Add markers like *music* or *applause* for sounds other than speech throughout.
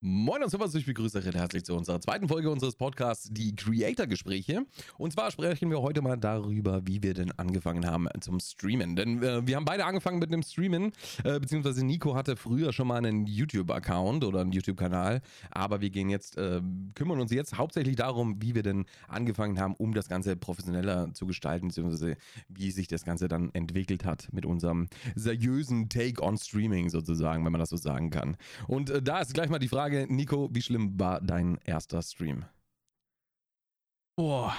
Moin und sowas, ich begrüße recht herzlich zu unserer zweiten Folge unseres Podcasts, die Creator-Gespräche. Und zwar sprechen wir heute mal darüber, wie wir denn angefangen haben zum Streamen. Denn äh, wir haben beide angefangen mit dem Streamen, äh, beziehungsweise Nico hatte früher schon mal einen YouTube-Account oder einen YouTube-Kanal, aber wir gehen jetzt, äh, kümmern uns jetzt hauptsächlich darum, wie wir denn angefangen haben, um das Ganze professioneller zu gestalten, beziehungsweise wie sich das Ganze dann entwickelt hat mit unserem seriösen Take on Streaming sozusagen, wenn man das so sagen kann. Und äh, da ist gleich mal die Frage, Frage, Nico, wie schlimm war dein erster Stream? Boah,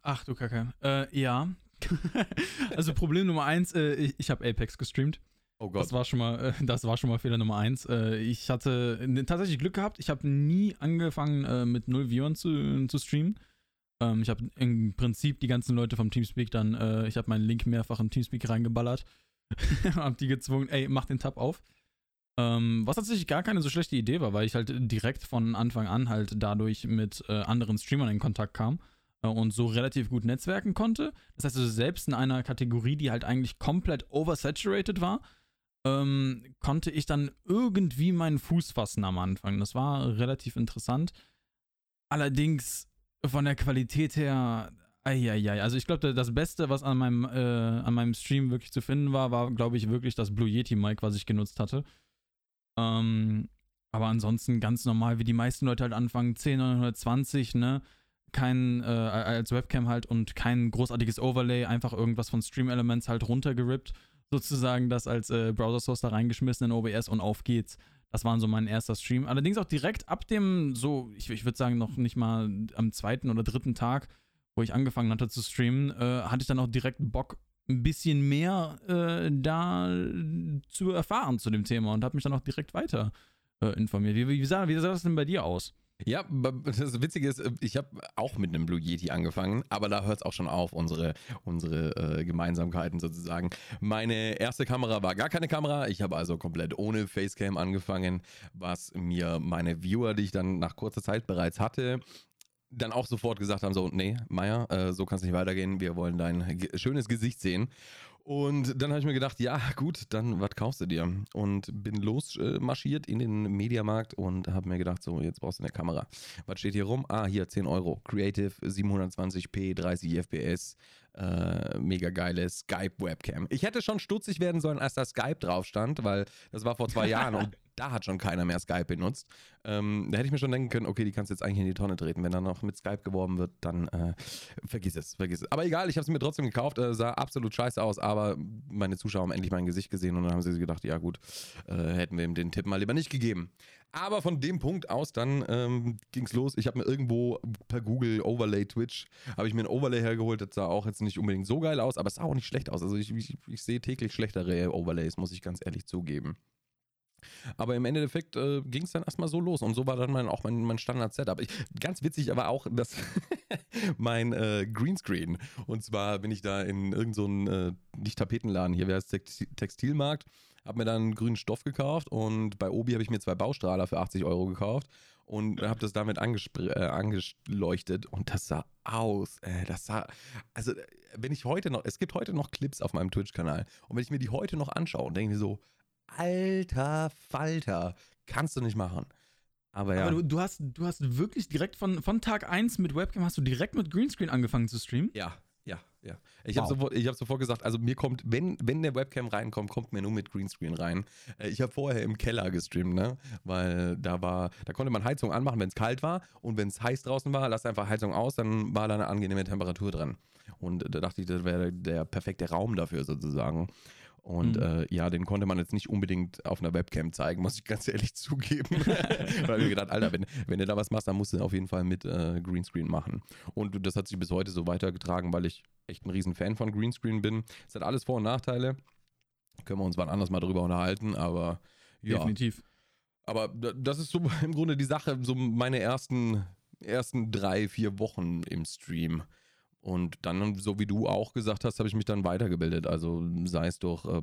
ach du Kacke. Äh, ja. *laughs* also Problem Nummer eins, äh, ich, ich habe Apex gestreamt. Oh Gott. Das war schon mal, äh, das war schon mal Fehler Nummer eins. Äh, ich hatte tatsächlich Glück gehabt. Ich habe nie angefangen äh, mit null Viewern zu, zu streamen. Ähm, ich habe im Prinzip die ganzen Leute vom Teamspeak dann, äh, ich habe meinen Link mehrfach in Teamspeak reingeballert. *laughs* hab die gezwungen, ey, mach den Tab auf. Ähm, was tatsächlich gar keine so schlechte Idee war, weil ich halt direkt von Anfang an halt dadurch mit äh, anderen Streamern in Kontakt kam äh, und so relativ gut netzwerken konnte. Das heißt also, selbst in einer Kategorie, die halt eigentlich komplett oversaturated war, ähm, konnte ich dann irgendwie meinen Fuß fassen am Anfang. Das war relativ interessant. Allerdings von der Qualität her, eieiei. Also ich glaube, das Beste, was an meinem, äh, an meinem Stream wirklich zu finden war, war, glaube ich, wirklich das Blue Yeti Mic, was ich genutzt hatte. Ähm, aber ansonsten ganz normal, wie die meisten Leute halt anfangen, 10 920, ne? Kein, äh, als Webcam halt und kein großartiges Overlay, einfach irgendwas von Stream Elements halt runtergerippt, sozusagen das als äh, Browser Source da reingeschmissen in OBS und auf geht's. Das war so mein erster Stream. Allerdings auch direkt ab dem, so, ich, ich würde sagen, noch nicht mal am zweiten oder dritten Tag, wo ich angefangen hatte zu streamen, äh, hatte ich dann auch direkt Bock, ein bisschen mehr äh, da zu erfahren zu dem Thema und habe mich dann auch direkt weiter äh, informiert. Wie, wie, sah, wie sah das denn bei dir aus? Ja, das Witzige ist, ich habe auch mit einem Blue Yeti angefangen, aber da hört es auch schon auf, unsere, unsere äh, Gemeinsamkeiten sozusagen. Meine erste Kamera war gar keine Kamera, ich habe also komplett ohne Facecam angefangen, was mir meine Viewer, die ich dann nach kurzer Zeit bereits hatte, dann auch sofort gesagt haben, so, nee, Meier, äh, so kann es nicht weitergehen, wir wollen dein schönes Gesicht sehen. Und dann habe ich mir gedacht, ja gut, dann was kaufst du dir? Und bin losmarschiert äh, in den Mediamarkt und habe mir gedacht, so jetzt brauchst du eine Kamera. Was steht hier rum? Ah, hier 10 Euro. Creative 720p, 30 FPS, äh, mega geile Skype Webcam. Ich hätte schon stutzig werden sollen, als da Skype drauf stand, weil das war vor zwei *laughs* Jahren und da hat schon keiner mehr Skype benutzt. Ähm, da hätte ich mir schon denken können, okay, die kannst du jetzt eigentlich in die Tonne treten. Wenn dann noch mit Skype geworben wird, dann äh, vergiss es, vergiss es. Aber egal, ich habe es mir trotzdem gekauft, äh, sah absolut scheiße aus, aber meine Zuschauer haben endlich mein Gesicht gesehen und dann haben sie gedacht, ja gut, äh, hätten wir ihm den Tipp mal lieber nicht gegeben. Aber von dem Punkt aus dann ähm, ging es los. Ich habe mir irgendwo per Google Overlay Twitch, habe ich mir ein Overlay hergeholt. Das sah auch jetzt nicht unbedingt so geil aus, aber es sah auch nicht schlecht aus. Also ich, ich, ich sehe täglich schlechtere Overlays, muss ich ganz ehrlich zugeben. Aber im Endeffekt äh, ging es dann erstmal so los und so war dann mein, auch mein, mein Standard-Setup. Ganz witzig aber auch, dass *laughs* mein äh, Greenscreen und zwar bin ich da in irgendeinem, so äh, nicht Tapetenladen, hier wäre es Textilmarkt, habe mir dann grünen Stoff gekauft und bei Obi habe ich mir zwei Baustrahler für 80 Euro gekauft und habe das damit äh, angeleuchtet und das sah aus. Äh, das sah, also wenn ich heute noch, es gibt heute noch Clips auf meinem Twitch-Kanal und wenn ich mir die heute noch anschaue, denke ich mir so, alter Falter, kannst du nicht machen. Aber ja. Aber du, du, hast, du hast wirklich direkt von, von Tag 1 mit Webcam, hast du direkt mit Greenscreen angefangen zu streamen? Ja, ja, ja. Ich wow. habe sofort, hab sofort gesagt, also mir kommt, wenn, wenn der Webcam reinkommt, kommt mir nur mit Greenscreen rein. Äh, ich habe vorher im Keller gestreamt, ne? Weil da war, da konnte man Heizung anmachen, wenn es kalt war und wenn es heiß draußen war, lass einfach Heizung aus, dann war da eine angenehme Temperatur dran. Und da dachte ich, das wäre der perfekte Raum dafür sozusagen. Und mhm. äh, ja, den konnte man jetzt nicht unbedingt auf einer Webcam zeigen, muss ich ganz ehrlich *laughs* zugeben. *laughs* Weil ich mir gedacht, Alter, wenn, wenn du da was machst, dann musst du auf jeden Fall mit äh, Greenscreen machen. Und das hat sich bis heute so weitergetragen, weil ich echt ein riesen Fan von Greenscreen bin. Es hat alles Vor- und Nachteile. Können wir uns wann anders mal drüber unterhalten, aber ja. Definitiv. Aber das ist so *laughs* im Grunde die Sache, so meine ersten, ersten drei, vier Wochen im Stream. Und dann, so wie du auch gesagt hast, habe ich mich dann weitergebildet. Also sei es durch äh,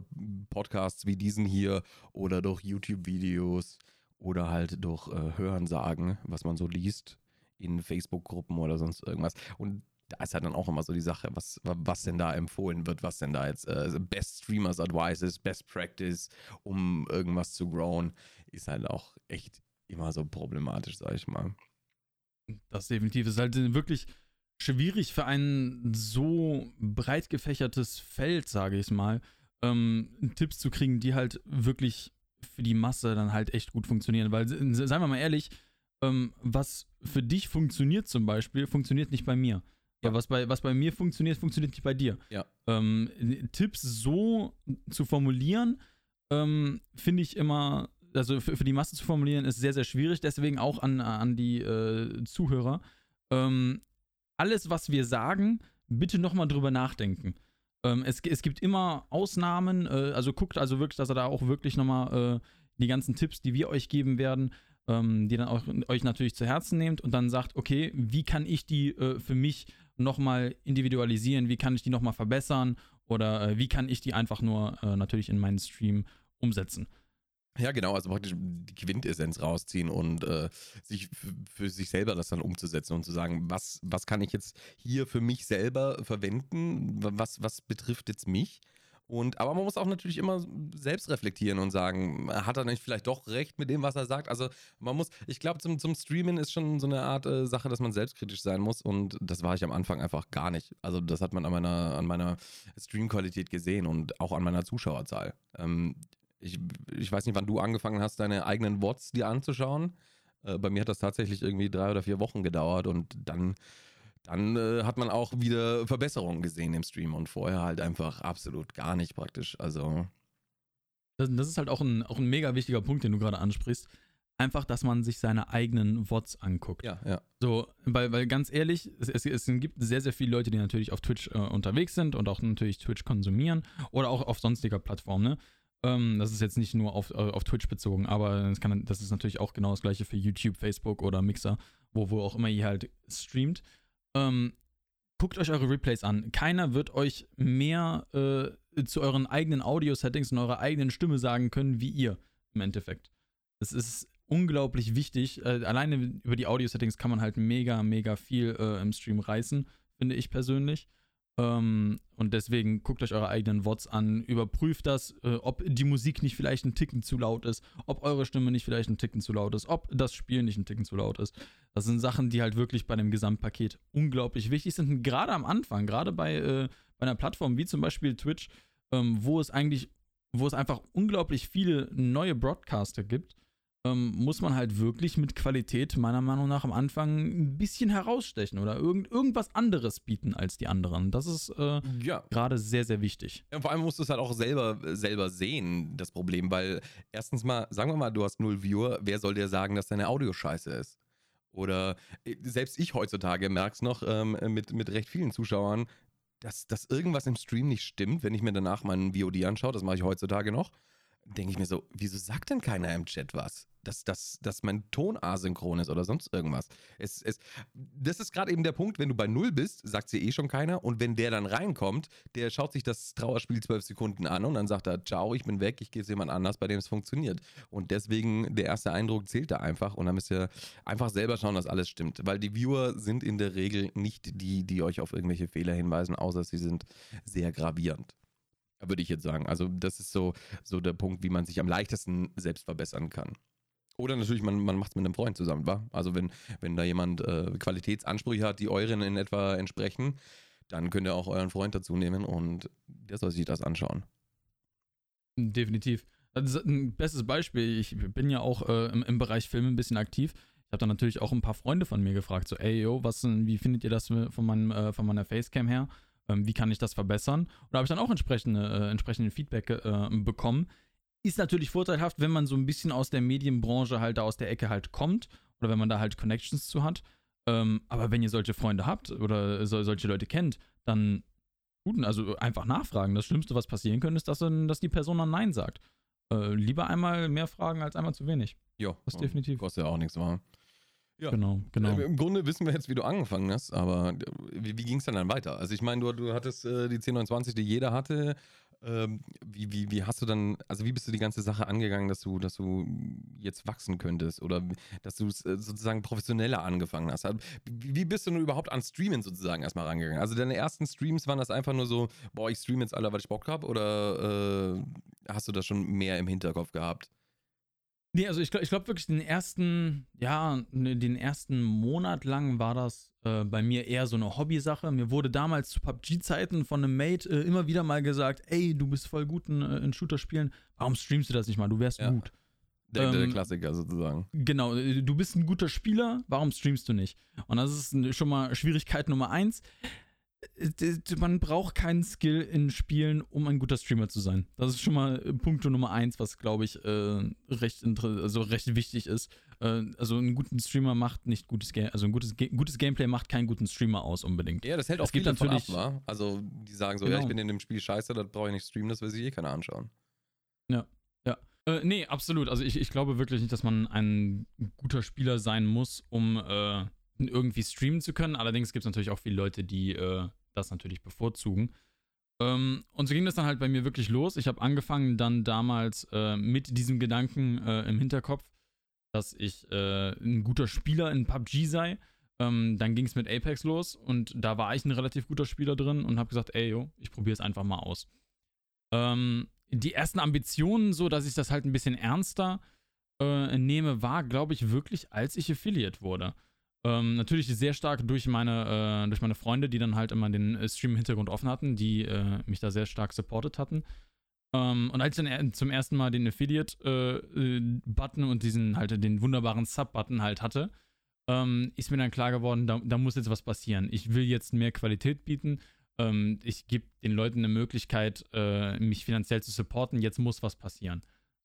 Podcasts wie diesen hier oder durch YouTube-Videos oder halt durch äh, Hörensagen, was man so liest in Facebook-Gruppen oder sonst irgendwas. Und da ist halt dann auch immer so die Sache, was, was denn da empfohlen wird, was denn da jetzt äh, Best Streamers Advice ist, Best Practice, um irgendwas zu growen, ist halt auch echt immer so problematisch, sag ich mal. Das definitiv ist halt wirklich schwierig für ein so breit gefächertes Feld, sage ich mal, ähm, Tipps zu kriegen, die halt wirklich für die Masse dann halt echt gut funktionieren. Weil, seien wir mal ehrlich, ähm, was für dich funktioniert zum Beispiel, funktioniert nicht bei mir. Ja, was bei, was bei mir funktioniert, funktioniert nicht bei dir. Ja. Ähm, Tipps so zu formulieren, ähm, finde ich immer, also für, für, die Masse zu formulieren, ist sehr, sehr schwierig. Deswegen auch an, an die äh, Zuhörer. Ähm, alles, was wir sagen, bitte nochmal drüber nachdenken. Ähm, es, es gibt immer Ausnahmen, äh, also guckt also wirklich, dass er da auch wirklich nochmal äh, die ganzen Tipps, die wir euch geben werden, ähm, die dann auch euch natürlich zu Herzen nehmt und dann sagt, okay, wie kann ich die äh, für mich nochmal individualisieren, wie kann ich die nochmal verbessern oder äh, wie kann ich die einfach nur äh, natürlich in meinen Stream umsetzen. Ja, genau, also praktisch die Quintessenz rausziehen und äh, sich für sich selber das dann umzusetzen und zu sagen, was, was kann ich jetzt hier für mich selber verwenden, was, was betrifft jetzt mich und, aber man muss auch natürlich immer selbst reflektieren und sagen, hat er nicht vielleicht doch recht mit dem, was er sagt? Also man muss, ich glaube, zum, zum Streamen ist schon so eine Art äh, Sache, dass man selbstkritisch sein muss und das war ich am Anfang einfach gar nicht. Also das hat man an meiner, an meiner Streamqualität gesehen und auch an meiner Zuschauerzahl. Ähm, ich, ich weiß nicht, wann du angefangen hast, deine eigenen Wots dir anzuschauen. Äh, bei mir hat das tatsächlich irgendwie drei oder vier Wochen gedauert und dann dann äh, hat man auch wieder Verbesserungen gesehen im Stream und vorher halt einfach absolut gar nicht praktisch. Also. Das, das ist halt auch ein, auch ein mega wichtiger Punkt, den du gerade ansprichst. Einfach, dass man sich seine eigenen VODs anguckt. Ja, ja. So, weil, weil ganz ehrlich, es, es, es gibt sehr, sehr viele Leute, die natürlich auf Twitch äh, unterwegs sind und auch natürlich Twitch konsumieren oder auch auf sonstiger Plattform, ne? Ähm, das ist jetzt nicht nur auf, äh, auf Twitch bezogen, aber das, kann, das ist natürlich auch genau das gleiche für YouTube, Facebook oder Mixer, wo, wo auch immer ihr halt streamt. Ähm, guckt euch eure Replays an. Keiner wird euch mehr äh, zu euren eigenen Audio-Settings und eurer eigenen Stimme sagen können, wie ihr im Endeffekt. Es ist unglaublich wichtig. Äh, alleine über die Audio-Settings kann man halt mega, mega viel äh, im Stream reißen, finde ich persönlich. Ähm, und deswegen guckt euch eure eigenen Wots an, überprüft das, äh, ob die Musik nicht vielleicht ein Ticken zu laut ist, ob eure Stimme nicht vielleicht ein Ticken zu laut ist, ob das Spiel nicht ein Ticken zu laut ist. Das sind Sachen, die halt wirklich bei dem Gesamtpaket unglaublich wichtig sind. Gerade am Anfang, gerade bei, äh, bei einer Plattform wie zum Beispiel Twitch, ähm, wo es eigentlich, wo es einfach unglaublich viele neue Broadcaster gibt ähm, muss man halt wirklich mit Qualität meiner Meinung nach am Anfang ein bisschen herausstechen oder irgend, irgendwas anderes bieten als die anderen. Das ist äh, ja. gerade sehr, sehr wichtig. Ja, vor allem musst du es halt auch selber, selber sehen, das Problem, weil erstens mal, sagen wir mal, du hast null Viewer, wer soll dir sagen, dass deine Audio scheiße ist? Oder äh, selbst ich heutzutage merke es noch ähm, mit, mit recht vielen Zuschauern, dass, dass irgendwas im Stream nicht stimmt, wenn ich mir danach meinen VOD anschaue, das mache ich heutzutage noch denke ich mir so, wieso sagt denn keiner im Chat was? Dass, dass, dass mein Ton asynchron ist oder sonst irgendwas. Es, es, das ist gerade eben der Punkt, wenn du bei Null bist, sagt sie eh schon keiner. Und wenn der dann reinkommt, der schaut sich das Trauerspiel zwölf Sekunden an und dann sagt er, ciao, ich bin weg, ich gehe zu jemand anders, bei dem es funktioniert. Und deswegen, der erste Eindruck zählt da einfach. Und dann müsst ihr einfach selber schauen, dass alles stimmt. Weil die Viewer sind in der Regel nicht die, die euch auf irgendwelche Fehler hinweisen, außer sie sind sehr gravierend würde ich jetzt sagen. Also das ist so, so der Punkt, wie man sich am leichtesten selbst verbessern kann. Oder natürlich, man, man macht es mit einem Freund zusammen, wa? Also wenn, wenn da jemand äh, Qualitätsansprüche hat, die euren in etwa entsprechen, dann könnt ihr auch euren Freund dazu nehmen und der soll sich das anschauen. Definitiv. Also ein bestes Beispiel, ich bin ja auch äh, im, im, Bereich Film ein bisschen aktiv. Ich habe dann natürlich auch ein paar Freunde von mir gefragt, so, ey, yo, was, wie findet ihr das von, meinem, äh, von meiner Facecam her? Ähm, wie kann ich das verbessern? Und da habe ich dann auch entsprechende, äh, entsprechende Feedback äh, bekommen. Ist natürlich vorteilhaft, wenn man so ein bisschen aus der Medienbranche halt da aus der Ecke halt kommt oder wenn man da halt Connections zu hat. Ähm, aber wenn ihr solche Freunde habt oder so, solche Leute kennt, dann guten, also einfach nachfragen. Das Schlimmste, was passieren könnte, ist, dass, dass die Person dann Nein sagt. Äh, lieber einmal mehr fragen als einmal zu wenig. Ja, das ist definitiv. Kostet ja auch nichts, war. Ja. Genau, genau. Im Grunde wissen wir jetzt, wie du angefangen hast, aber äh, wie, wie ging es dann, dann weiter? Also ich meine, du, du hattest äh, die 1029, die jeder hatte. Ähm, wie, wie, wie hast du dann, also wie bist du die ganze Sache angegangen, dass du, dass du jetzt wachsen könntest oder dass du es äh, sozusagen professioneller angefangen hast? Also, wie, bist du nun überhaupt an Streamen sozusagen erstmal rangegangen? Also deine ersten Streams waren das einfach nur so, boah, ich streame jetzt alle, weil ich Bock habe oder äh, hast du das schon mehr im Hinterkopf gehabt? Nee, also ich glaube ich glaub wirklich den ersten, ja, ne, den ersten Monat lang war das äh, bei mir eher so eine Hobbysache. Mir wurde damals zu PUBG-Zeiten von einem Mate äh, immer wieder mal gesagt, ey, du bist voll gut in, äh, in Shooter-Spielen, warum streamst du das nicht mal? Du wärst ja. gut. Der, der ähm, Klassiker sozusagen. Genau, äh, du bist ein guter Spieler, warum streamst du nicht? Und das ist schon mal Schwierigkeit Nummer eins. Äh, man braucht keinen Skill in Spielen, um ein guter Streamer zu sein. Das ist schon mal äh, Punkt Nummer eins, was glaube ich äh, recht, also recht wichtig ist. Äh, also ein guten Streamer macht nicht gutes Game, also ein gutes, gutes Gameplay macht keinen guten Streamer aus unbedingt. Ja, das hält auch viele davon ab, wa? Also die sagen so, genau. ja, ich bin in dem Spiel scheiße, das brauche ich nicht streamen, das will sich eh keiner anschauen. Ja, ja. Äh, nee, absolut. Also ich, ich glaube wirklich nicht, dass man ein guter Spieler sein muss, um äh, irgendwie streamen zu können. Allerdings gibt es natürlich auch viele Leute, die äh, das natürlich bevorzugen. Ähm, und so ging das dann halt bei mir wirklich los. Ich habe angefangen dann damals äh, mit diesem Gedanken äh, im Hinterkopf, dass ich äh, ein guter Spieler in PUBG sei. Ähm, dann ging es mit Apex los und da war ich ein relativ guter Spieler drin und habe gesagt, ey, yo, ich probiere es einfach mal aus. Ähm, die ersten Ambitionen, so dass ich das halt ein bisschen ernster äh, nehme, war, glaube ich, wirklich, als ich Affiliate wurde. Ähm, natürlich sehr stark durch meine, äh, durch meine Freunde, die dann halt immer den äh, Stream im Hintergrund offen hatten, die äh, mich da sehr stark supportet hatten. Ähm, und als ich dann zum ersten Mal den Affiliate-Button äh, und diesen halt den wunderbaren Sub-Button halt hatte, ähm, ist mir dann klar geworden, da, da, muss jetzt was passieren. Ich will jetzt mehr Qualität bieten. Ähm, ich gebe den Leuten eine Möglichkeit, äh, mich finanziell zu supporten. Jetzt muss was passieren.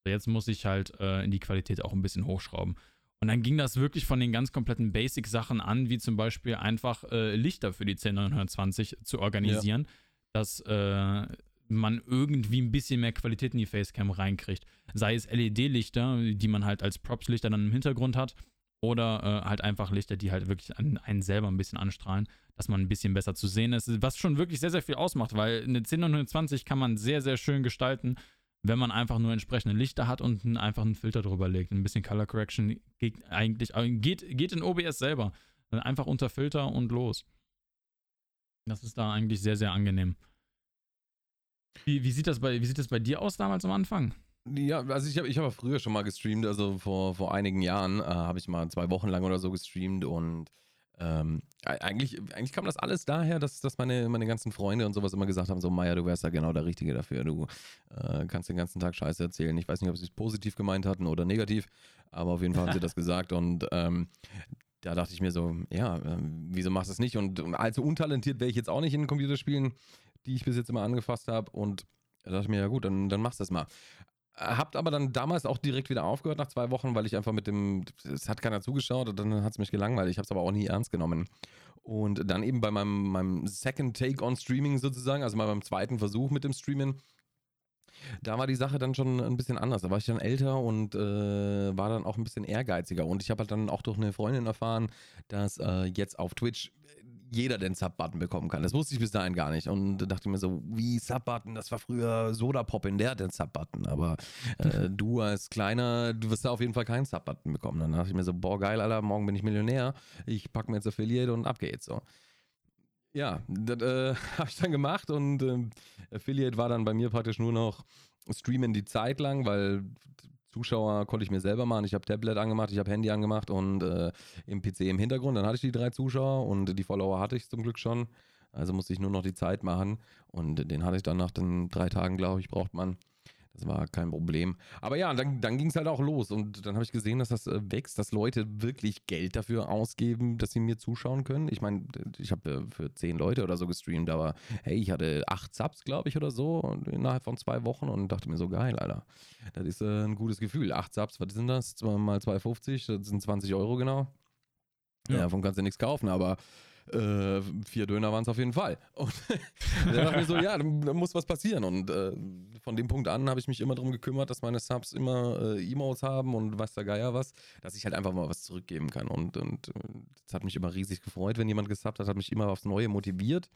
Jetzt muss ich halt äh, in die Qualität auch ein bisschen hochschrauben. Und dann ging das wirklich von den ganz kompletten Basic-Sachen an, wie zum Beispiel einfach äh, Lichter für die 10920 zu organisieren, ja. dass äh, man irgendwie ein bisschen mehr Qualität in die Facecam reinkriegt. Sei es LED-Lichter, die man halt als Props-Lichter dann im Hintergrund hat, oder äh, halt einfach Lichter, die halt wirklich an einen selber ein bisschen anstrahlen, dass man ein bisschen besser zu sehen ist, was schon wirklich sehr, sehr viel ausmacht, weil eine 10920 kann man sehr, sehr schön gestalten wenn man einfach nur entsprechende Lichter hat und einfach einen Filter drüber legt. Ein bisschen Color Correction geht eigentlich, äh, geht, geht in OBS selber. Einfach unter Filter und los. Das ist da eigentlich sehr, sehr angenehm. Wie, wie, sieht, das bei, wie sieht das bei dir aus damals am Anfang? Ja, also ich habe ich hab früher schon mal gestreamt, also vor, vor einigen Jahren äh, habe ich mal zwei Wochen lang oder so gestreamt und ähm, eigentlich, eigentlich kam das alles daher, dass, dass meine, meine ganzen Freunde und sowas immer gesagt haben: So, Maya, du wärst ja genau der Richtige dafür. Du äh, kannst den ganzen Tag Scheiße erzählen. Ich weiß nicht, ob sie es positiv gemeint hatten oder negativ, aber auf jeden Fall haben sie das *laughs* gesagt und ähm, da dachte ich mir so: Ja, äh, wieso machst du es nicht? Und allzu untalentiert wäre ich jetzt auch nicht in Computerspielen, die ich bis jetzt immer angefasst habe und da dachte ich mir, ja gut, dann, dann machst du das mal. Habt aber dann damals auch direkt wieder aufgehört nach zwei Wochen, weil ich einfach mit dem, es hat keiner zugeschaut und dann hat es mich gelangweilt. Ich habe es aber auch nie ernst genommen. Und dann eben bei meinem, meinem Second Take on Streaming sozusagen, also bei meinem zweiten Versuch mit dem Streamen, da war die Sache dann schon ein bisschen anders. Da war ich dann älter und äh, war dann auch ein bisschen ehrgeiziger. Und ich habe halt dann auch durch eine Freundin erfahren, dass äh, jetzt auf Twitch jeder den Sub-Button bekommen kann. Das wusste ich bis dahin gar nicht. Und da dachte ich mir so, wie Sub-Button? Das war früher Soda-Pop in der hat den Sub-Button. Aber äh, *laughs* du als Kleiner, du wirst da auf jeden Fall keinen Sub-Button bekommen. Dann dachte ich mir so, boah, geil, Alter, morgen bin ich Millionär. Ich packe mir jetzt Affiliate und ab geht's so. Ja, das äh, *laughs* habe ich dann gemacht und äh, Affiliate war dann bei mir praktisch nur noch streamen die Zeit lang, weil Zuschauer konnte ich mir selber machen. Ich habe Tablet angemacht, ich habe Handy angemacht und äh, im PC im Hintergrund. Dann hatte ich die drei Zuschauer und die Follower hatte ich zum Glück schon. Also musste ich nur noch die Zeit machen und den hatte ich dann nach den drei Tagen, glaube ich, braucht man. Das war kein Problem. Aber ja, dann, dann ging es halt auch los. Und dann habe ich gesehen, dass das äh, wächst, dass Leute wirklich Geld dafür ausgeben, dass sie mir zuschauen können. Ich meine, ich habe äh, für zehn Leute oder so gestreamt, aber hey, ich hatte acht Subs, glaube ich, oder so, innerhalb von zwei Wochen und dachte mir so, geil, Alter. Das ist äh, ein gutes Gefühl. Acht Subs, was sind das? Mal 2,50, das sind 20 Euro genau. Ja, ja davon kannst du nichts kaufen, aber äh, vier Döner waren es auf jeden Fall. Und da dachte ich mir so, ja, da muss was passieren. Und äh, von dem Punkt an habe ich mich immer darum gekümmert, dass meine Subs immer äh, Emotes haben und weiß der Geier was, dass ich halt einfach mal was zurückgeben kann. Und, und äh, das hat mich immer riesig gefreut, wenn jemand gesubbt hat, hat mich immer aufs Neue motiviert.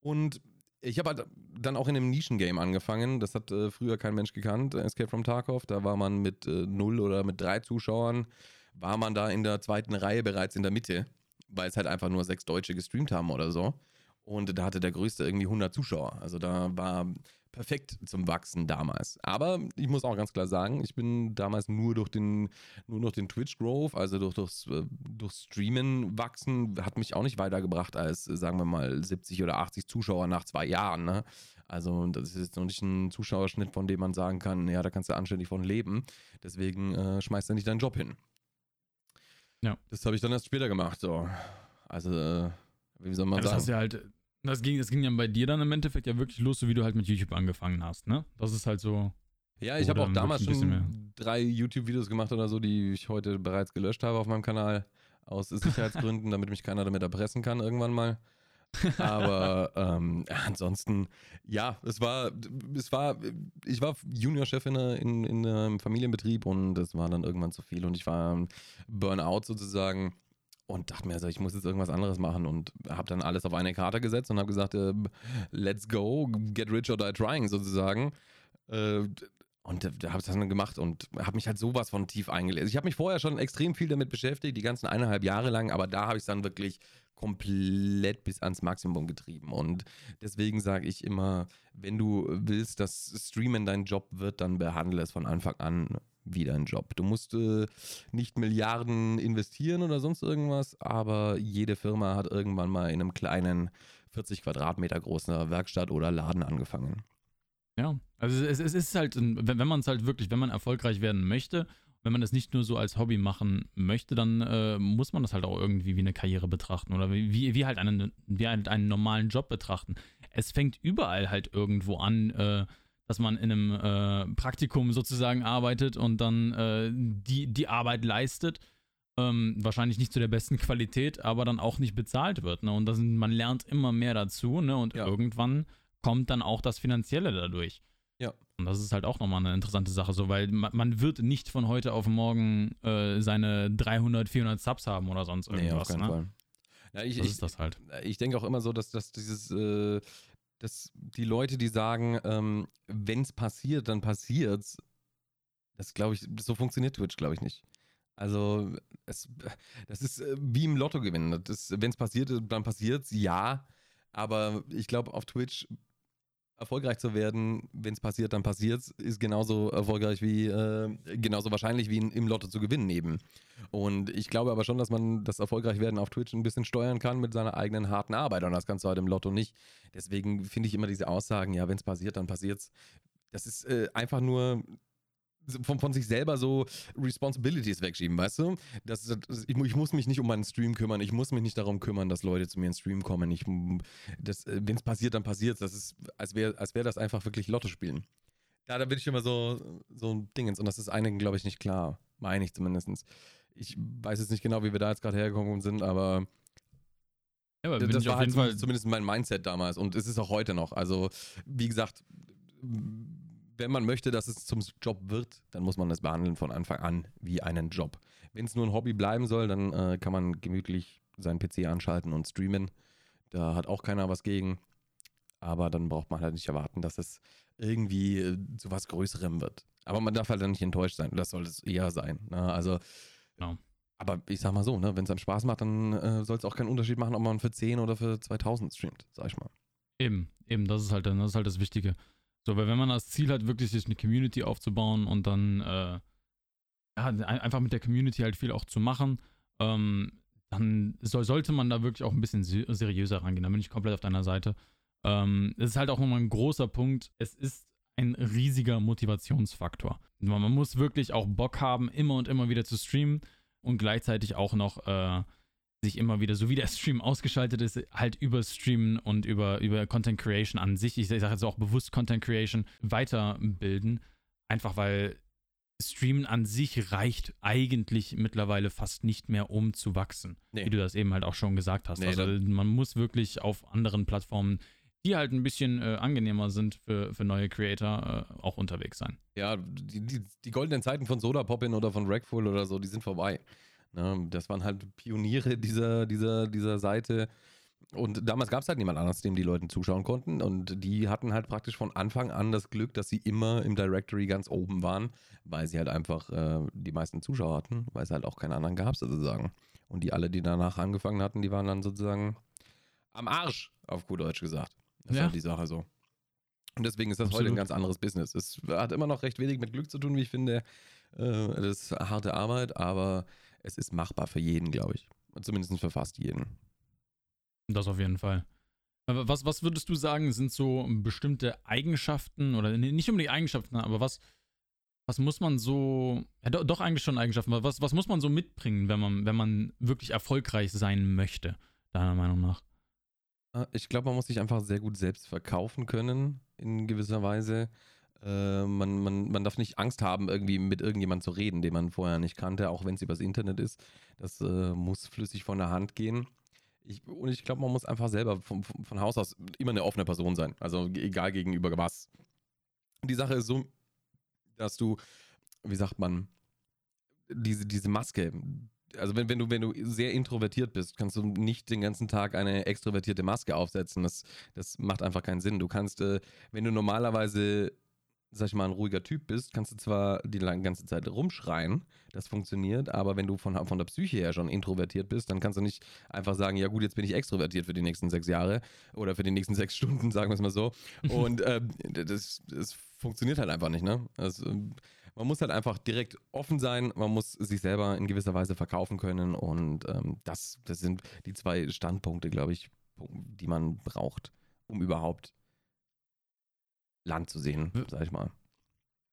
Und ich habe halt dann auch in einem Nischengame angefangen. Das hat äh, früher kein Mensch gekannt, Escape from Tarkov. Da war man mit äh, null oder mit drei Zuschauern, war man da in der zweiten Reihe bereits in der Mitte weil es halt einfach nur sechs Deutsche gestreamt haben oder so. Und da hatte der größte irgendwie 100 Zuschauer. Also da war perfekt zum Wachsen damals. Aber ich muss auch ganz klar sagen, ich bin damals nur durch den, nur durch den Twitch Growth, also durch, durchs, äh, durch Streamen wachsen, hat mich auch nicht weitergebracht als, sagen wir mal, 70 oder 80 Zuschauer nach zwei Jahren. Ne? Also das ist jetzt noch nicht ein Zuschauerschnitt, von dem man sagen kann, ja, da kannst du anständig von leben. Deswegen äh, schmeißt du nicht deinen Job hin. Ja. Das habe ich dann erst später gemacht. So. Also, äh, wie soll man ja, das sagen? Das hast ja halt das ging, das ging ja bei dir dann im Endeffekt ja wirklich los, so wie du halt mit YouTube angefangen hast, ne? Das ist halt so. Ja, ich habe auch damals schon drei YouTube-Videos gemacht oder so, die ich heute bereits gelöscht habe auf meinem Kanal. Aus Sicherheitsgründen, *laughs* damit mich keiner damit erpressen kann irgendwann mal. *laughs* Aber ähm, ansonsten, ja, es war, es war, ich war Juniorchef in, in, in einem Familienbetrieb und es war dann irgendwann zu viel und ich war Burnout sozusagen und dachte mir, also ich muss jetzt irgendwas anderes machen und habe dann alles auf eine Karte gesetzt und habe gesagt, äh, let's go, get rich or die trying sozusagen. Äh, und da habe ich das dann gemacht und habe mich halt sowas von tief eingelesen. Ich habe mich vorher schon extrem viel damit beschäftigt, die ganzen eineinhalb Jahre lang, aber da habe ich es dann wirklich komplett bis ans Maximum getrieben. Und deswegen sage ich immer, wenn du willst, dass Streamen dein Job wird, dann behandle es von Anfang an wieder ein Job. Du musst äh, nicht Milliarden investieren oder sonst irgendwas, aber jede Firma hat irgendwann mal in einem kleinen 40 Quadratmeter großen Werkstatt oder Laden angefangen. Ja, also es, es ist halt, wenn, wenn man es halt wirklich, wenn man erfolgreich werden möchte, wenn man das nicht nur so als Hobby machen möchte, dann äh, muss man das halt auch irgendwie wie eine Karriere betrachten oder wie, wie, halt, einen, wie halt einen normalen Job betrachten. Es fängt überall halt irgendwo an, äh, dass man in einem äh, Praktikum sozusagen arbeitet und dann äh, die, die Arbeit leistet. Ähm, wahrscheinlich nicht zu der besten Qualität, aber dann auch nicht bezahlt wird. Ne? Und das, man lernt immer mehr dazu ne? und ja. irgendwann kommt dann auch das Finanzielle dadurch. Ja. Und das ist halt auch nochmal eine interessante Sache, so, weil man, man wird nicht von heute auf morgen äh, seine 300, 400 Subs haben oder sonst irgendwas. Nee, auf keinen ne? Fall. Ja, ich, das ist das halt. Ich denke auch immer so, dass, dass dieses, äh, dass die Leute, die sagen, ähm, wenn es passiert, dann passiert's, das glaube ich, so funktioniert Twitch, glaube ich, nicht. Also, es, das ist äh, wie im Lotto gewinnen. Wenn es passiert, dann passiert's, ja. Aber ich glaube, auf Twitch erfolgreich zu werden, wenn es passiert, dann passiert ist genauso erfolgreich wie, äh, genauso wahrscheinlich wie im Lotto zu gewinnen eben. Und ich glaube aber schon, dass man das erfolgreich werden auf Twitch ein bisschen steuern kann mit seiner eigenen harten Arbeit und das kannst du halt im Lotto nicht. Deswegen finde ich immer diese Aussagen, ja, wenn es passiert, dann passiert's. Das ist äh, einfach nur von, von sich selber so Responsibilities wegschieben, weißt du? Das, das, ich, ich, muss mich nicht um meinen Stream kümmern, ich muss mich nicht darum kümmern, dass Leute zu mir in den Stream kommen. Wenn es passiert, dann passiert Das ist, als wäre als wär das einfach wirklich Lotto spielen. Da, da bin ich immer so, so ein Dingens. Und das ist einigen, glaube ich, nicht klar. Meine ich zumindest. Ich weiß jetzt nicht genau, wie wir da jetzt gerade hergekommen sind, aber. Ja, aber das war halt zumindest mein Mindset damals und es ist auch heute noch. Also, wie gesagt, wenn man möchte, dass es zum Job wird, dann muss man das behandeln von Anfang an wie einen Job. Wenn es nur ein Hobby bleiben soll, dann äh, kann man gemütlich seinen PC anschalten und streamen. Da hat auch keiner was gegen. Aber dann braucht man halt nicht erwarten, dass es irgendwie äh, zu was Größerem wird. Aber man darf halt dann nicht enttäuscht sein. Das soll es eher sein. Ne? Also, genau. aber ich sag mal so, ne? wenn es einem Spaß macht, dann äh, soll es auch keinen Unterschied machen, ob man für 10 oder für 2000 streamt, sag ich mal. Eben, eben, das ist halt, das ist halt das Wichtige. So, weil wenn man das Ziel hat, wirklich sich eine Community aufzubauen und dann äh, ja, einfach mit der Community halt viel auch zu machen, ähm, dann soll, sollte man da wirklich auch ein bisschen seriöser rangehen. Da bin ich komplett auf deiner Seite. Ähm, das ist halt auch nochmal ein großer Punkt. Es ist ein riesiger Motivationsfaktor. Man muss wirklich auch Bock haben, immer und immer wieder zu streamen und gleichzeitig auch noch äh, sich immer wieder, so wie der *laughs* Stream ausgeschaltet ist, halt über Streamen und über, über Content Creation an sich, ich sage jetzt auch bewusst Content Creation, weiterbilden. Einfach weil Streamen an sich reicht eigentlich mittlerweile fast nicht mehr, um zu wachsen. Nee. Wie du das eben halt auch schon gesagt hast. Nee, also man muss wirklich auf anderen Plattformen, die halt ein bisschen äh, angenehmer sind für, für neue Creator, äh, auch unterwegs sein. Ja, die, die, die goldenen Zeiten von Soda Poppin oder von Rackful oder so, die sind vorbei. Ne? Das waren halt Pioniere dieser, dieser, dieser Seite. Und damals gab es halt niemand anderes, dem die Leute zuschauen konnten. Und die hatten halt praktisch von Anfang an das Glück, dass sie immer im Directory ganz oben waren, weil sie halt einfach äh, die meisten Zuschauer hatten, weil es halt auch keinen anderen gab, sozusagen. Und die alle, die danach angefangen hatten, die waren dann sozusagen am Arsch, auf gut Deutsch gesagt. Das ja. war die Sache so. Und deswegen ist das Absolut. heute ein ganz anderes Business. Es hat immer noch recht wenig mit Glück zu tun, wie ich finde. Äh, das ist harte Arbeit, aber es ist machbar für jeden, glaube ich. Zumindest für fast jeden. Das auf jeden Fall. Was, was würdest du sagen, sind so bestimmte Eigenschaften oder nicht um die Eigenschaften, aber was, was muss man so, ja, doch eigentlich schon Eigenschaften, was, was muss man so mitbringen, wenn man, wenn man wirklich erfolgreich sein möchte, deiner Meinung nach? Äh, ich glaube, man muss sich einfach sehr gut selbst verkaufen können, in gewisser Weise. Äh, man, man, man darf nicht Angst haben, irgendwie mit irgendjemandem zu reden, den man vorher nicht kannte, auch wenn es übers Internet ist. Das äh, muss flüssig von der Hand gehen. Ich, und ich glaube, man muss einfach selber von, von Haus aus immer eine offene Person sein. Also egal gegenüber was. Die Sache ist so, dass du, wie sagt man, diese, diese Maske, also wenn, wenn, du, wenn du sehr introvertiert bist, kannst du nicht den ganzen Tag eine extrovertierte Maske aufsetzen. Das, das macht einfach keinen Sinn. Du kannst, äh, wenn du normalerweise sag ich mal, ein ruhiger Typ bist, kannst du zwar die ganze Zeit rumschreien, das funktioniert, aber wenn du von, von der Psyche her schon introvertiert bist, dann kannst du nicht einfach sagen, ja gut, jetzt bin ich extrovertiert für die nächsten sechs Jahre oder für die nächsten sechs Stunden, *laughs* sagen wir es mal so. Und äh, das, das funktioniert halt einfach nicht, ne? Also, man muss halt einfach direkt offen sein, man muss sich selber in gewisser Weise verkaufen können und ähm, das, das sind die zwei Standpunkte, glaube ich, die man braucht, um überhaupt Land zu sehen, sag ich mal.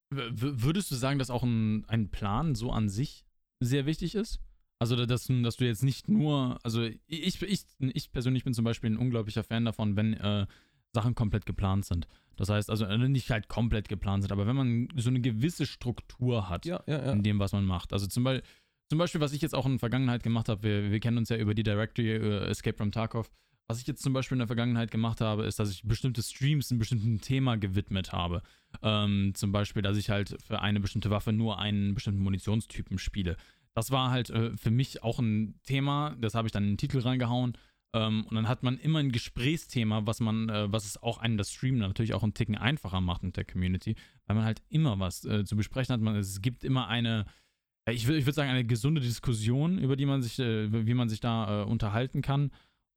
Würdest du sagen, dass auch ein, ein Plan so an sich sehr wichtig ist? Also, dass, dass du jetzt nicht nur, also ich, ich, ich persönlich bin zum Beispiel ein unglaublicher Fan davon, wenn äh, Sachen komplett geplant sind. Das heißt, also äh, nicht halt komplett geplant sind, aber wenn man so eine gewisse Struktur hat ja, ja, ja. in dem, was man macht. Also zum, Be zum Beispiel, was ich jetzt auch in der Vergangenheit gemacht habe, wir, wir kennen uns ja über die Directory uh, Escape from Tarkov. Was ich jetzt zum Beispiel in der Vergangenheit gemacht habe, ist, dass ich bestimmte Streams einem bestimmten Thema gewidmet habe. Ähm, zum Beispiel, dass ich halt für eine bestimmte Waffe nur einen bestimmten Munitionstypen spiele. Das war halt äh, für mich auch ein Thema, das habe ich dann in den Titel reingehauen. Ähm, und dann hat man immer ein Gesprächsthema, was man, äh, was es auch einem das Streamen natürlich auch einen Ticken einfacher macht mit der Community, weil man halt immer was äh, zu besprechen hat. Man, es gibt immer eine, ich würde ich würd sagen, eine gesunde Diskussion, über die man sich, äh, wie man sich da äh, unterhalten kann.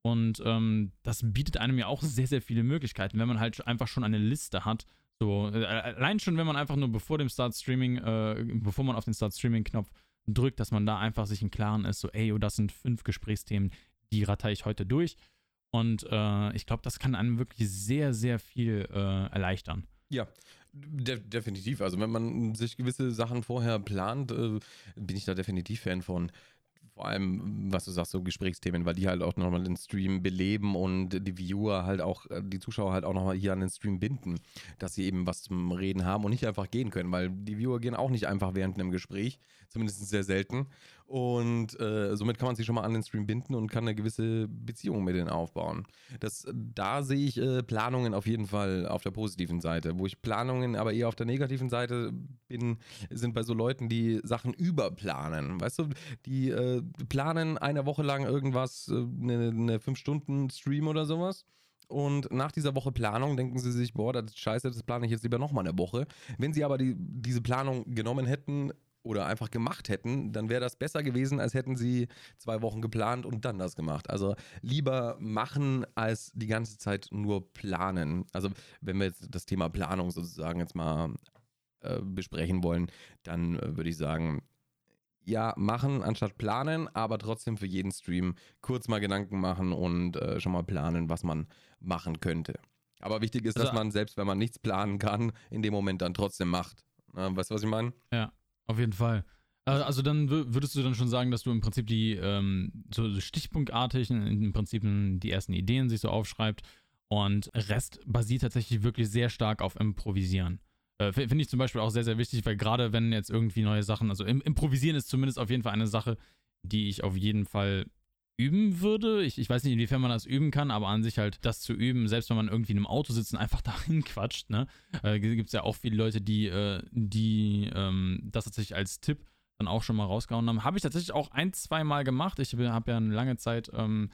Und ähm, das bietet einem ja auch sehr, sehr viele Möglichkeiten, wenn man halt einfach schon eine Liste hat. So, äh, allein schon, wenn man einfach nur bevor dem Start Streaming, äh, bevor man auf den Start Streaming-Knopf drückt, dass man da einfach sich im Klaren ist, so, ey, oh, das sind fünf Gesprächsthemen, die ratter ich heute durch. Und äh, ich glaube, das kann einem wirklich sehr, sehr viel äh, erleichtern. Ja, De definitiv. Also wenn man sich gewisse Sachen vorher plant, äh, bin ich da definitiv Fan von vor allem, was du sagst, so Gesprächsthemen, weil die halt auch nochmal den Stream beleben und die Viewer halt auch, äh, die Zuschauer halt auch nochmal hier an den Stream binden, dass sie eben was zum Reden haben und nicht einfach gehen können, weil die Viewer gehen auch nicht einfach während einem Gespräch, zumindest sehr selten. Und äh, somit kann man sich schon mal an den Stream binden und kann eine gewisse Beziehung mit denen aufbauen. Das, da sehe ich äh, Planungen auf jeden Fall auf der positiven Seite. Wo ich Planungen aber eher auf der negativen Seite bin, sind bei so Leuten, die Sachen überplanen. Weißt du, die äh, planen eine Woche lang irgendwas, äh, eine, eine 5-Stunden-Stream oder sowas. Und nach dieser Woche Planung denken sie sich, boah, das ist scheiße, das plane ich jetzt lieber nochmal eine Woche. Wenn sie aber die, diese Planung genommen hätten, oder einfach gemacht hätten, dann wäre das besser gewesen, als hätten sie zwei Wochen geplant und dann das gemacht. Also lieber machen, als die ganze Zeit nur planen. Also wenn wir jetzt das Thema Planung sozusagen jetzt mal äh, besprechen wollen, dann äh, würde ich sagen, ja, machen anstatt planen, aber trotzdem für jeden Stream kurz mal Gedanken machen und äh, schon mal planen, was man machen könnte. Aber wichtig ist, also, dass man selbst, wenn man nichts planen kann, in dem Moment dann trotzdem macht. weißt du, was ich meine? Ja. Auf jeden Fall. Also dann würdest du dann schon sagen, dass du im Prinzip die ähm, so stichpunktartig im Prinzip die ersten Ideen sich so aufschreibt und Rest basiert tatsächlich wirklich sehr stark auf Improvisieren. Äh, Finde ich zum Beispiel auch sehr, sehr wichtig, weil gerade wenn jetzt irgendwie neue Sachen, also im, Improvisieren ist zumindest auf jeden Fall eine Sache, die ich auf jeden Fall üben würde. Ich, ich weiß nicht, inwiefern man das üben kann, aber an sich halt das zu üben, selbst wenn man irgendwie in einem Auto sitzt und einfach *laughs* dahin quatscht, ne? Äh, Gibt es ja auch viele Leute, die, äh, die ähm, das tatsächlich als Tipp dann auch schon mal rausgehauen haben. Habe ich tatsächlich auch ein, zwei Mal gemacht. Ich habe ja eine lange Zeit ähm,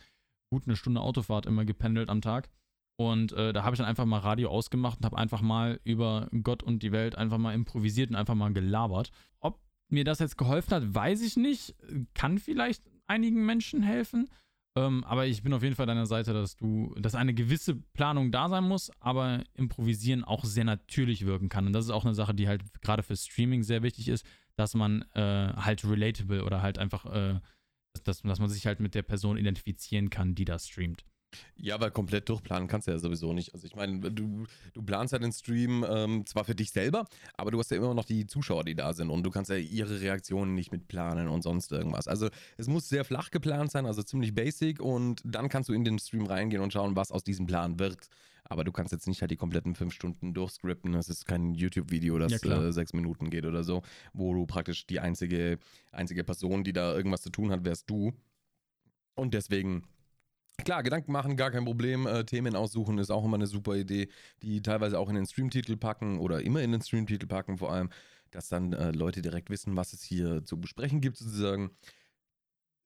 gut eine Stunde Autofahrt immer gependelt am Tag. Und äh, da habe ich dann einfach mal Radio ausgemacht und habe einfach mal über Gott und die Welt einfach mal improvisiert und einfach mal gelabert. Ob mir das jetzt geholfen hat, weiß ich nicht. Kann vielleicht einigen Menschen helfen. Ähm, aber ich bin auf jeden Fall deiner Seite, dass du, dass eine gewisse Planung da sein muss, aber improvisieren auch sehr natürlich wirken kann. Und das ist auch eine Sache, die halt gerade für Streaming sehr wichtig ist, dass man äh, halt relatable oder halt einfach, äh, dass, dass man sich halt mit der Person identifizieren kann, die da streamt. Ja, weil komplett durchplanen kannst du ja sowieso nicht. Also ich meine, du, du planst ja den Stream ähm, zwar für dich selber, aber du hast ja immer noch die Zuschauer, die da sind und du kannst ja ihre Reaktionen nicht mitplanen und sonst irgendwas. Also es muss sehr flach geplant sein, also ziemlich basic und dann kannst du in den Stream reingehen und schauen, was aus diesem Plan wird. Aber du kannst jetzt nicht halt die kompletten fünf Stunden durchscripten. Das ist kein YouTube-Video, das ja, äh, sechs Minuten geht oder so, wo du praktisch die einzige, einzige Person, die da irgendwas zu tun hat, wärst du. Und deswegen Klar, Gedanken machen, gar kein Problem. Äh, Themen aussuchen ist auch immer eine super Idee, die teilweise auch in den Streamtitel packen oder immer in den Streamtitel packen, vor allem, dass dann äh, Leute direkt wissen, was es hier zu besprechen gibt, sozusagen.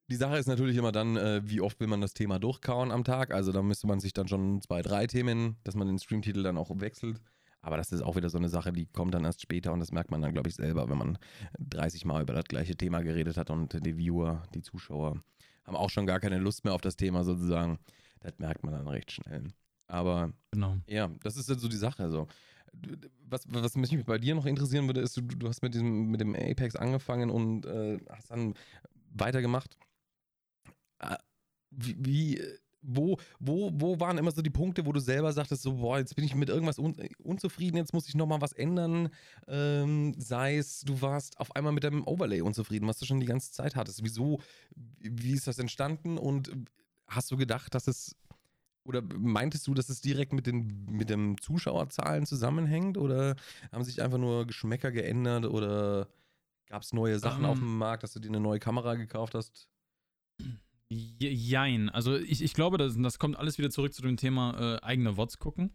Die Sache ist natürlich immer dann, äh, wie oft will man das Thema durchkauen am Tag. Also da müsste man sich dann schon zwei, drei Themen, dass man den Streamtitel dann auch wechselt. Aber das ist auch wieder so eine Sache, die kommt dann erst später und das merkt man dann, glaube ich, selber, wenn man 30 Mal über das gleiche Thema geredet hat und die Viewer, die Zuschauer haben auch schon gar keine Lust mehr auf das Thema sozusagen. Das merkt man dann recht schnell. Aber genau. ja, das ist dann so die Sache. Also, was, was mich bei dir noch interessieren würde, ist, du, du hast mit, diesem, mit dem Apex angefangen und äh, hast dann weitergemacht. Äh, wie, wie, wo, wo, wo waren immer so die Punkte, wo du selber sagtest, so, boah, jetzt bin ich mit irgendwas un unzufrieden, jetzt muss ich nochmal was ändern. Ähm, sei es, du warst auf einmal mit deinem Overlay unzufrieden, was du schon die ganze Zeit hattest. Wieso, wie ist das entstanden und hast du gedacht, dass es, oder meintest du, dass es direkt mit den mit den Zuschauerzahlen zusammenhängt oder haben sich einfach nur Geschmäcker geändert oder gab es neue Sachen um, auf ähm. dem Markt, dass du dir eine neue Kamera gekauft hast? *clears throat* Jein. Also ich, ich glaube, das, das kommt alles wieder zurück zu dem Thema äh, eigene Wots gucken.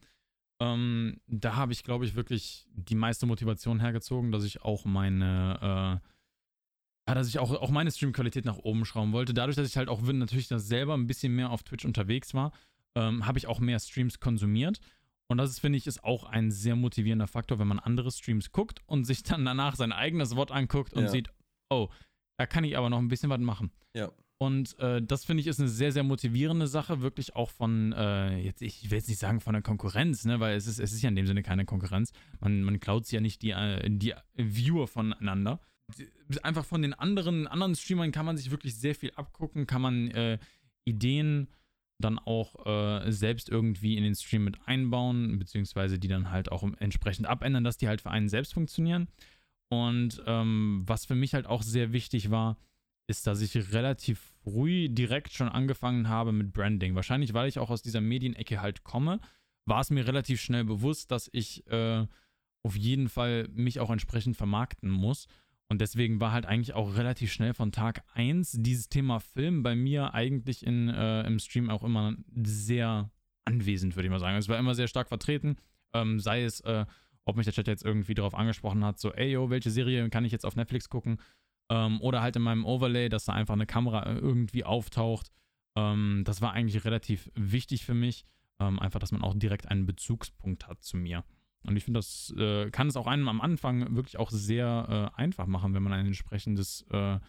Ähm, da habe ich, glaube ich, wirklich die meiste Motivation hergezogen, dass ich auch meine, äh, ja, dass ich auch, auch meine Streamqualität nach oben schrauben wollte. Dadurch, dass ich halt auch natürlich das selber ein bisschen mehr auf Twitch unterwegs war, ähm, habe ich auch mehr Streams konsumiert. Und das ist, finde ich, ist auch ein sehr motivierender Faktor, wenn man andere Streams guckt und sich dann danach sein eigenes Wort anguckt und ja. sieht, oh, da kann ich aber noch ein bisschen was machen. Ja. Und äh, das finde ich ist eine sehr, sehr motivierende Sache, wirklich auch von, äh, jetzt, ich will jetzt nicht sagen von der Konkurrenz, ne, weil es ist, es ist ja in dem Sinne keine Konkurrenz. Man, man klaut ja nicht die, äh, die Viewer voneinander. Einfach von den anderen, anderen Streamern kann man sich wirklich sehr viel abgucken, kann man äh, Ideen dann auch äh, selbst irgendwie in den Stream mit einbauen, beziehungsweise die dann halt auch entsprechend abändern, dass die halt für einen selbst funktionieren. Und ähm, was für mich halt auch sehr wichtig war, ist, dass ich relativ früh direkt schon angefangen habe mit Branding. Wahrscheinlich, weil ich auch aus dieser Medienecke halt komme, war es mir relativ schnell bewusst, dass ich äh, auf jeden Fall mich auch entsprechend vermarkten muss. Und deswegen war halt eigentlich auch relativ schnell von Tag 1 dieses Thema Film bei mir eigentlich in, äh, im Stream auch immer sehr anwesend, würde ich mal sagen. Es war immer sehr stark vertreten, ähm, sei es, äh, ob mich der Chat jetzt irgendwie darauf angesprochen hat, so, ey, yo, welche Serie kann ich jetzt auf Netflix gucken? Ähm, oder halt in meinem Overlay, dass da einfach eine Kamera äh, irgendwie auftaucht. Ähm, das war eigentlich relativ wichtig für mich. Ähm, einfach, dass man auch direkt einen Bezugspunkt hat zu mir. Und ich finde, das äh, kann es auch einem am Anfang wirklich auch sehr äh, einfach machen, wenn man ein entsprechendes, äh,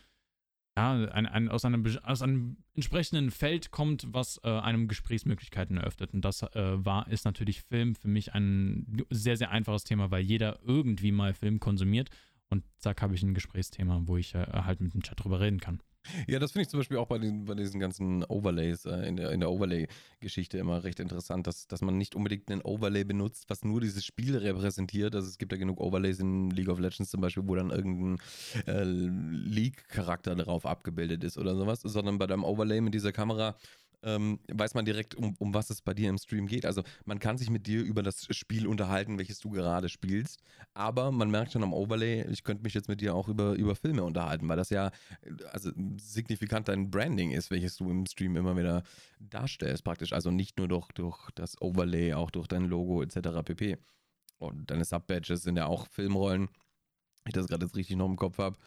ja, ein, ein, aus, einem, aus einem entsprechenden Feld kommt, was äh, einem Gesprächsmöglichkeiten eröffnet. Und das äh, war, ist natürlich Film für mich ein sehr, sehr einfaches Thema, weil jeder irgendwie mal Film konsumiert und zack, habe ich ein Gesprächsthema, wo ich äh, halt mit dem Chat drüber reden kann. Ja, das finde ich zum Beispiel auch bei, den, bei diesen ganzen Overlays äh, in der, in der Overlay-Geschichte immer recht interessant, dass, dass man nicht unbedingt einen Overlay benutzt, was nur dieses Spiel repräsentiert. Also es gibt ja genug Overlays in League of Legends zum Beispiel, wo dann irgendein äh, League-Charakter darauf abgebildet ist oder sowas, sondern bei deinem Overlay mit dieser Kamera ähm, weiß man direkt, um, um was es bei dir im Stream geht. Also man kann sich mit dir über das Spiel unterhalten, welches du gerade spielst, aber man merkt schon am Overlay, ich könnte mich jetzt mit dir auch über, über Filme unterhalten, weil das ja also signifikant dein Branding ist, welches du im Stream immer wieder darstellst praktisch. Also nicht nur durch, durch das Overlay, auch durch dein Logo etc. pp. Und deine Sub-Badges sind ja auch Filmrollen, ich das gerade jetzt richtig noch im Kopf habe.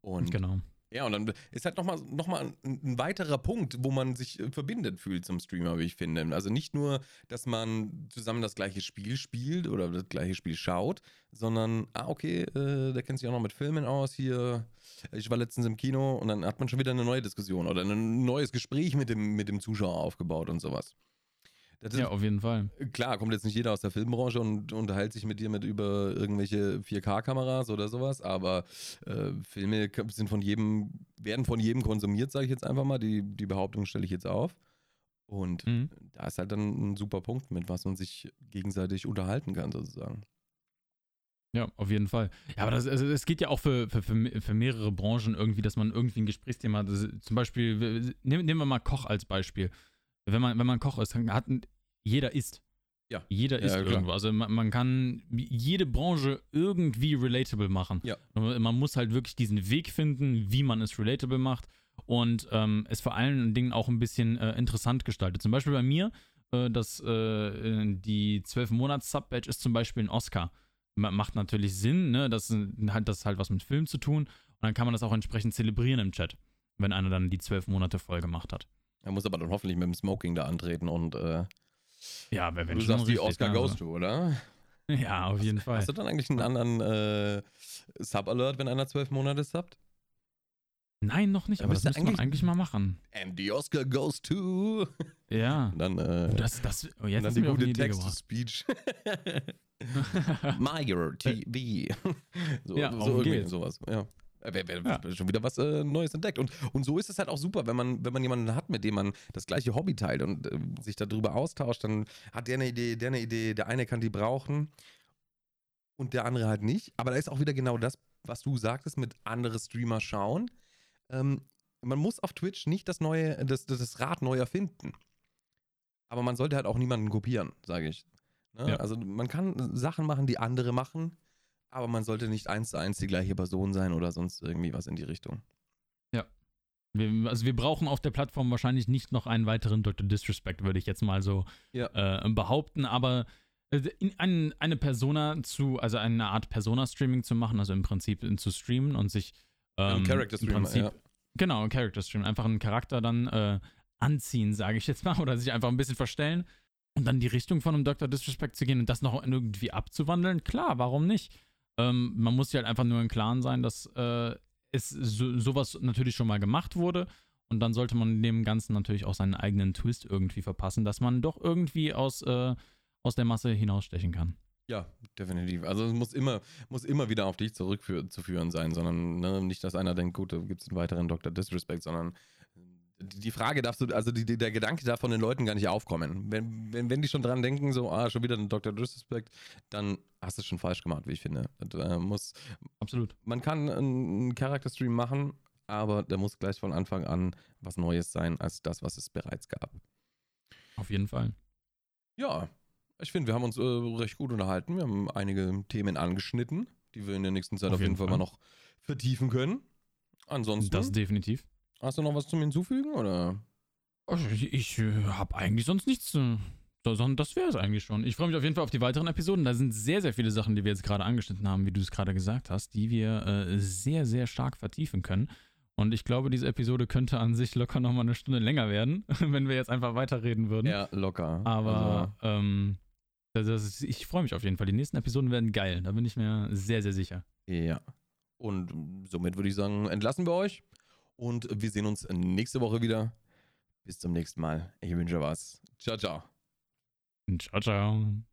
Und genau Ja, und dann ist halt nochmal noch mal ein, weiterer Punkt, wo man sich äh, verbindet fühlt zum Streamer, wie ich finde. Also nicht nur, dass man zusammen das gleiche Spiel spielt oder das gleiche Spiel schaut, sondern, ah, okay, äh, der kennt sich auch noch mit Filmen aus hier. Ich war letztens im Kino und dann hat man schon wieder eine neue Diskussion oder ein neues Gespräch mit dem, mit dem Zuschauer aufgebaut und sowas. Das ja, auf jeden Fall. Klar, kommt jetzt nicht jeder aus der Filmbranche und unterhält sich mit dir mit über irgendwelche 4K-Kameras oder sowas, aber äh, Filme sind von jedem, werden von jedem konsumiert, sage ich jetzt einfach mal. Die, die Behauptung stelle ich jetzt auf. Und mhm. da ist halt dann ein super Punkt, mit was man sich gegenseitig unterhalten kann, sozusagen. Ja, auf jeden Fall. Ja, aber das, also, es geht ja auch für, für, für, mehrere Branchen irgendwie, dass man irgendwie ein Gesprächsthema hat. Zum Beispiel, nehmen, nehmen wir mal Koch als Beispiel wenn man, wenn man Koch ist, hat, jeder isst. Ja. Jeder isst ja, irgendwo. Also man, man, kann jede Branche irgendwie relatable machen. Ja. Man muss halt wirklich diesen Weg finden, wie man es relatable macht und ähm, es vor allen Dingen auch ein bisschen äh, interessant gestaltet. Zum Beispiel bei mir, äh, das, äh, die 12-Monats-Sub-Badge ist zum Beispiel ein Oscar. Macht natürlich Sinn, ne? Das hat das halt was mit Film zu tun. Und dann kann man das auch entsprechend zelebrieren im Chat, wenn einer dann die 12 Monate voll gemacht hat. Er muss aber dann hoffentlich mit dem Smoking da antreten und äh, ja, wenn du sagst die Oscar goes to, oder? Ja, auf jeden Fall. Hast du dann eigentlich einen anderen äh, Sub-Alert, wenn einer zwölf Monate subbt? Nein, noch nicht, aber, das müsste man eigentlich mal machen. And the Oscar goes to. Ja. Und *laughs* dann, äh, das, das, oh, jetzt dann die gute Text-to-Speech. Meyer TV. so, ja, so irgendwie sowas. Ja. Wär, ja. schon wieder was äh, Neues entdeckt. Und, und so ist es halt auch super, wenn man, wenn man jemanden hat, mit dem man das gleiche Hobby teilt und äh, sich darüber austauscht, dann hat der eine Idee, der eine Idee, der eine kann die brauchen und der andere halt nicht. Aber da ist auch wieder genau das, was du sagtest, mit andere Streamer schauen. Ähm, man muss auf Twitch nicht das neue, das, das Rad neu erfinden. Aber man sollte halt auch niemanden kopieren, sage ich. Ne? Ja. Also man kann Sachen machen, die andere machen aber man sollte nicht eins zu eins die gleiche Person sein oder sonst irgendwie was in die Richtung. Ja. Wir, also wir brauchen auf der Plattform wahrscheinlich nicht noch einen weiteren Dr. Disrespect, würde ich jetzt mal so ja. äh, behaupten, aber äh, ein, eine Persona zu, also eine Art Persona-Streaming zu machen, also im Prinzip zu streamen und sich ähm, Character Stream, ja. Genau, ein Character Stream, einfach einen Charakter dann äh, anziehen, sage ich jetzt mal, *laughs* oder sich einfach ein bisschen verstellen und dann die Richtung von einem Dr. Disrespect zu gehen und das noch irgendwie abzuwandeln, klar, warum nicht? Ähm, man muss sich halt einfach nur im Klaren sein, dass äh, es so, sowas natürlich schon mal gemacht wurde. Und dann sollte man dem Ganzen natürlich auch seinen eigenen Twist irgendwie verpassen, dass man doch irgendwie aus, äh, aus der Masse hinausstechen kann. Ja, definitiv. Also es muss immer, muss immer wieder auf dich zurückzuführen sein, sondern ne, nicht, dass einer denkt, gut, da gibt es einen weiteren Dr. Disrespect, sondern die Frage darfst du, also die, der Gedanke darf von den Leuten gar nicht aufkommen. Wenn, wenn, wenn die schon dran denken, so, ah, schon wieder ein Dr. Disrespect, dann hast du es schon falsch gemacht, wie ich finde. Das, äh, muss, Absolut. Man kann einen Character-Stream machen, aber der muss gleich von Anfang an was Neues sein, als das, was es bereits gab. Auf jeden Fall. Ja, ich finde, wir haben uns äh, recht gut unterhalten. Wir haben einige Themen angeschnitten, die wir in der nächsten Zeit auf, auf jeden Fall, Fall mal noch vertiefen können. Ansonsten. Das definitiv. Hast du noch was zum Hinzufügen oder? Ich, ich äh, habe eigentlich sonst nichts. Äh, sondern das wäre es eigentlich schon. Ich freue mich auf jeden Fall auf die weiteren Episoden. Da sind sehr, sehr viele Sachen, die wir jetzt gerade angeschnitten haben, wie du es gerade gesagt hast, die wir äh, sehr, sehr stark vertiefen können. Und ich glaube, diese Episode könnte an sich locker nochmal eine Stunde länger werden, *laughs* wenn wir jetzt einfach weiterreden würden. Ja, locker. Aber also. ähm, ist, ich freue mich auf jeden Fall. Die nächsten Episoden werden geil. Da bin ich mir sehr, sehr sicher. Ja. Und somit würde ich sagen, entlassen wir euch. Und wir sehen uns nächste Woche wieder. Bis zum nächsten Mal. Ich wünsche was. Ciao, ciao. Ciao, ciao.